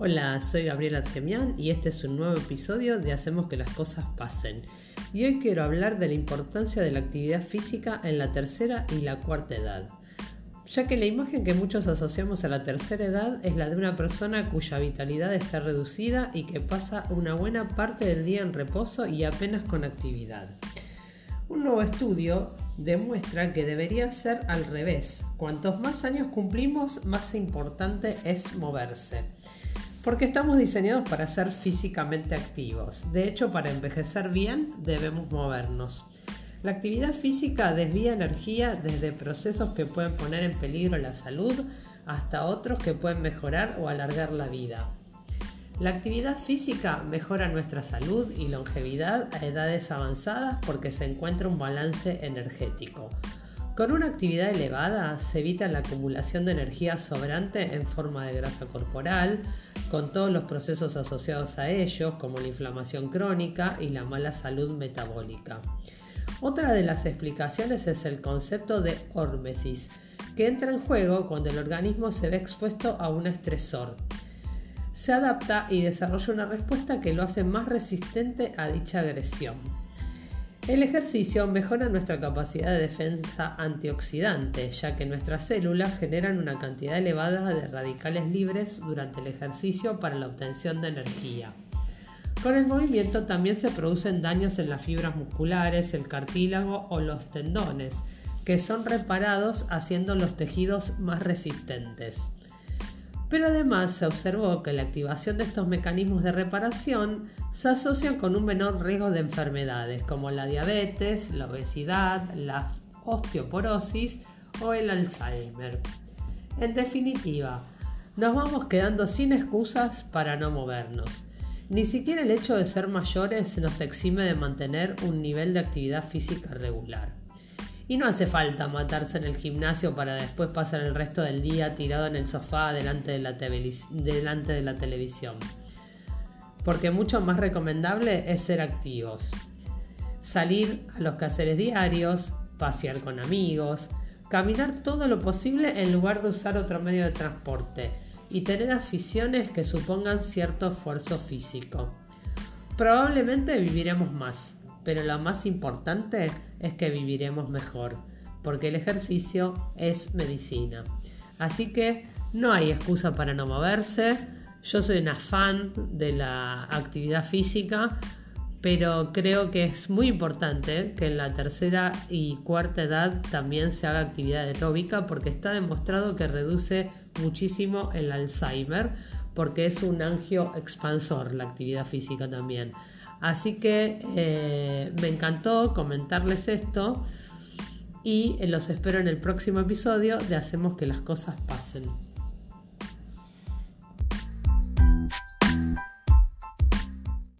Hola, soy Gabriela Argemián y este es un nuevo episodio de Hacemos que las cosas pasen. Y hoy quiero hablar de la importancia de la actividad física en la tercera y la cuarta edad. Ya que la imagen que muchos asociamos a la tercera edad es la de una persona cuya vitalidad está reducida y que pasa una buena parte del día en reposo y apenas con actividad. Un nuevo estudio demuestra que debería ser al revés. Cuantos más años cumplimos, más importante es moverse porque estamos diseñados para ser físicamente activos. De hecho, para envejecer bien debemos movernos. La actividad física desvía energía desde procesos que pueden poner en peligro la salud hasta otros que pueden mejorar o alargar la vida. La actividad física mejora nuestra salud y longevidad a edades avanzadas porque se encuentra un balance energético. Con una actividad elevada se evita la acumulación de energía sobrante en forma de grasa corporal, con todos los procesos asociados a ellos, como la inflamación crónica y la mala salud metabólica. Otra de las explicaciones es el concepto de hormesis, que entra en juego cuando el organismo se ve expuesto a un estresor. Se adapta y desarrolla una respuesta que lo hace más resistente a dicha agresión. El ejercicio mejora nuestra capacidad de defensa antioxidante, ya que nuestras células generan una cantidad elevada de radicales libres durante el ejercicio para la obtención de energía. Con el movimiento también se producen daños en las fibras musculares, el cartílago o los tendones, que son reparados haciendo los tejidos más resistentes. Pero además se observó que la activación de estos mecanismos de reparación se asocian con un menor riesgo de enfermedades como la diabetes, la obesidad, la osteoporosis o el Alzheimer. En definitiva, nos vamos quedando sin excusas para no movernos. Ni siquiera el hecho de ser mayores nos exime de mantener un nivel de actividad física regular. Y no hace falta matarse en el gimnasio para después pasar el resto del día tirado en el sofá delante de la, delante de la televisión. Porque mucho más recomendable es ser activos. Salir a los quehaceres diarios, pasear con amigos, caminar todo lo posible en lugar de usar otro medio de transporte y tener aficiones que supongan cierto esfuerzo físico. Probablemente viviremos más, pero lo más importante es que viviremos mejor, porque el ejercicio es medicina. Así que no hay excusa para no moverse. Yo soy una fan de la actividad física, pero creo que es muy importante que en la tercera y cuarta edad también se haga actividad aeróbica porque está demostrado que reduce muchísimo el Alzheimer porque es un angio expansor la actividad física también. Así que eh, me encantó comentarles esto y los espero en el próximo episodio de Hacemos que las cosas pasen.